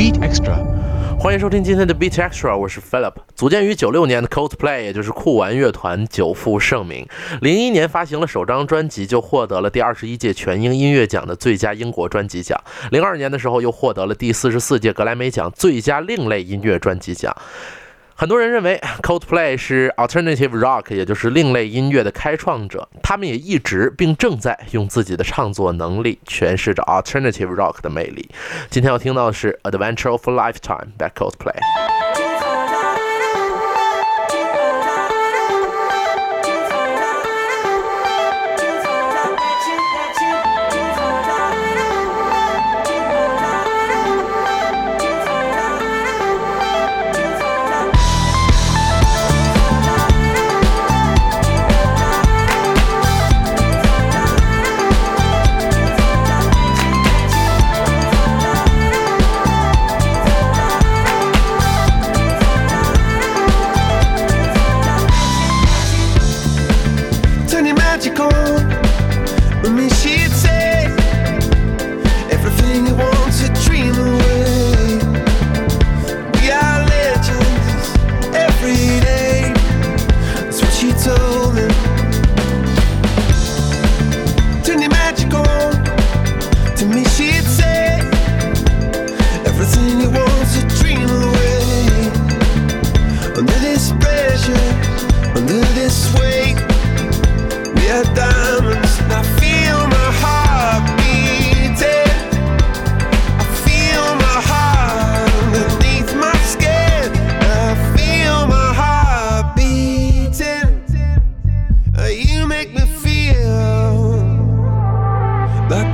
Beat Extra，欢迎收听今天的 Beat Extra，我是 Philip。组建于九六年的 Coldplay，也就是酷玩乐团，久负盛名。零一年发行了首张专辑，就获得了第二十一届全英音乐奖的最佳英国专辑奖。零二年的时候，又获得了第四十四届格莱美奖最佳另类音乐专辑奖。很多人认为 Coldplay 是 Alternative Rock，也就是另类音乐的开创者。他们也一直并正在用自己的创作能力诠释着 Alternative Rock 的魅力。今天要听到的是 Adventure of a Lifetime by Coldplay。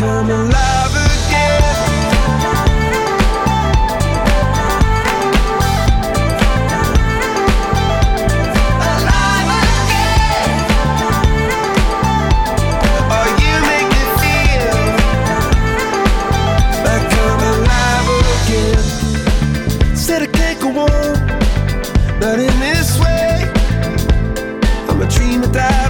come alive again. Alive again. Oh, you make me feel like I'm alive again. Said I can't go on, in this way. I'm a dreamer.